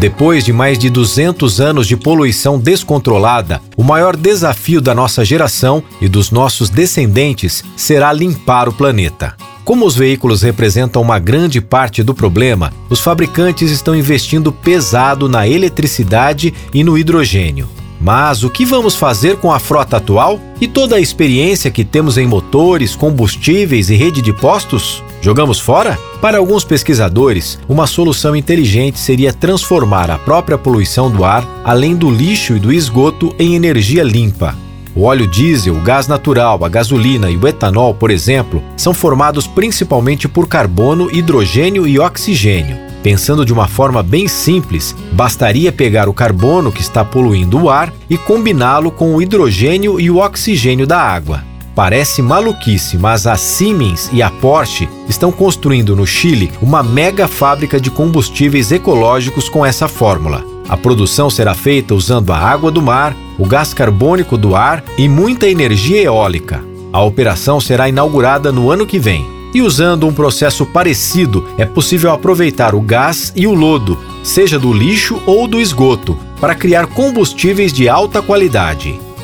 Depois de mais de 200 anos de poluição descontrolada, o maior desafio da nossa geração e dos nossos descendentes será limpar o planeta. Como os veículos representam uma grande parte do problema, os fabricantes estão investindo pesado na eletricidade e no hidrogênio. Mas o que vamos fazer com a frota atual e toda a experiência que temos em motores, combustíveis e rede de postos? Jogamos fora? Para alguns pesquisadores, uma solução inteligente seria transformar a própria poluição do ar, além do lixo e do esgoto, em energia limpa. O óleo diesel, o gás natural, a gasolina e o etanol, por exemplo, são formados principalmente por carbono, hidrogênio e oxigênio. Pensando de uma forma bem simples, bastaria pegar o carbono que está poluindo o ar e combiná-lo com o hidrogênio e o oxigênio da água. Parece maluquice, mas a Siemens e a Porsche estão construindo no Chile uma mega fábrica de combustíveis ecológicos com essa fórmula. A produção será feita usando a água do mar, o gás carbônico do ar e muita energia eólica. A operação será inaugurada no ano que vem. E usando um processo parecido, é possível aproveitar o gás e o lodo, seja do lixo ou do esgoto, para criar combustíveis de alta qualidade.